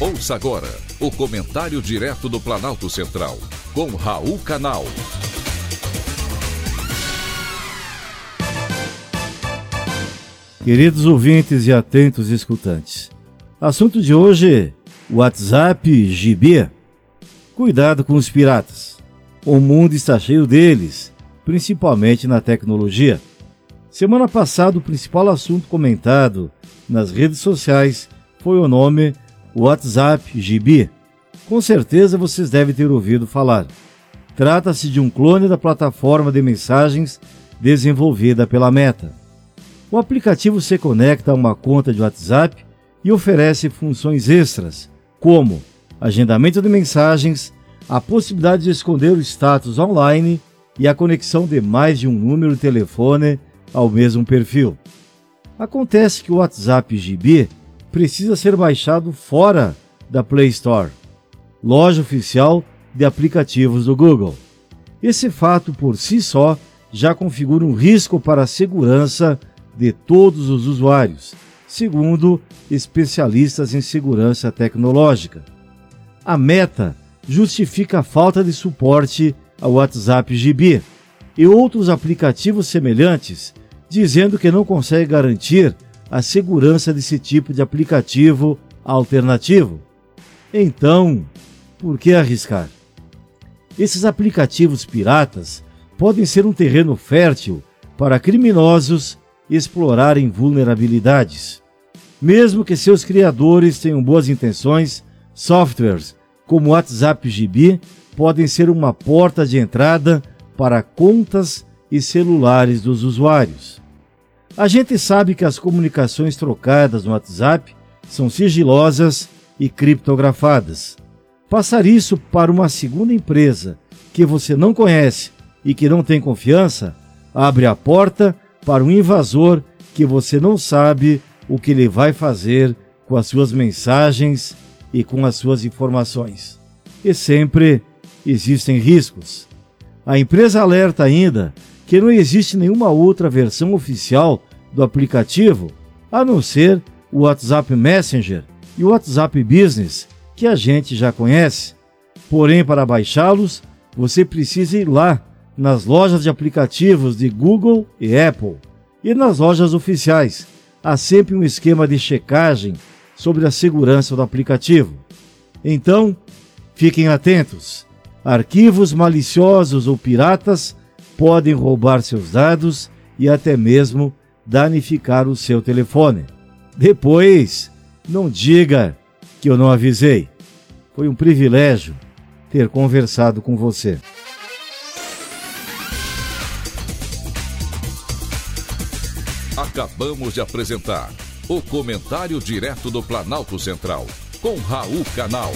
Ouça agora o comentário direto do Planalto Central, com Raul Canal. Queridos ouvintes e atentos escutantes, assunto de hoje: WhatsApp GB. Cuidado com os piratas. O mundo está cheio deles, principalmente na tecnologia. Semana passada, o principal assunto comentado nas redes sociais foi o nome WhatsApp GB. Com certeza vocês devem ter ouvido falar. Trata-se de um clone da plataforma de mensagens desenvolvida pela Meta. O aplicativo se conecta a uma conta de WhatsApp e oferece funções extras, como agendamento de mensagens, a possibilidade de esconder o status online e a conexão de mais de um número de telefone ao mesmo perfil. Acontece que o WhatsApp GB precisa ser baixado fora da Play Store, loja oficial de aplicativos do Google. Esse fato por si só já configura um risco para a segurança de todos os usuários, segundo especialistas em segurança tecnológica. A Meta justifica a falta de suporte ao WhatsApp GB e outros aplicativos semelhantes, dizendo que não consegue garantir a segurança desse tipo de aplicativo alternativo. Então, por que arriscar? Esses aplicativos piratas podem ser um terreno fértil para criminosos explorarem vulnerabilidades. Mesmo que seus criadores tenham boas intenções, softwares como WhatsApp GB podem ser uma porta de entrada para contas e celulares dos usuários. A gente sabe que as comunicações trocadas no WhatsApp são sigilosas e criptografadas. Passar isso para uma segunda empresa que você não conhece e que não tem confiança abre a porta para um invasor que você não sabe o que ele vai fazer com as suas mensagens e com as suas informações. E sempre existem riscos. A empresa alerta ainda que não existe nenhuma outra versão oficial do aplicativo a não ser o WhatsApp Messenger e o WhatsApp Business, que a gente já conhece. Porém, para baixá-los, você precisa ir lá nas lojas de aplicativos de Google e Apple e nas lojas oficiais. Há sempre um esquema de checagem sobre a segurança do aplicativo. Então, fiquem atentos. Arquivos maliciosos ou piratas podem roubar seus dados e até mesmo danificar o seu telefone. Depois, não diga que eu não avisei. Foi um privilégio ter conversado com você. Acabamos de apresentar o Comentário Direto do Planalto Central, com Raul Canal.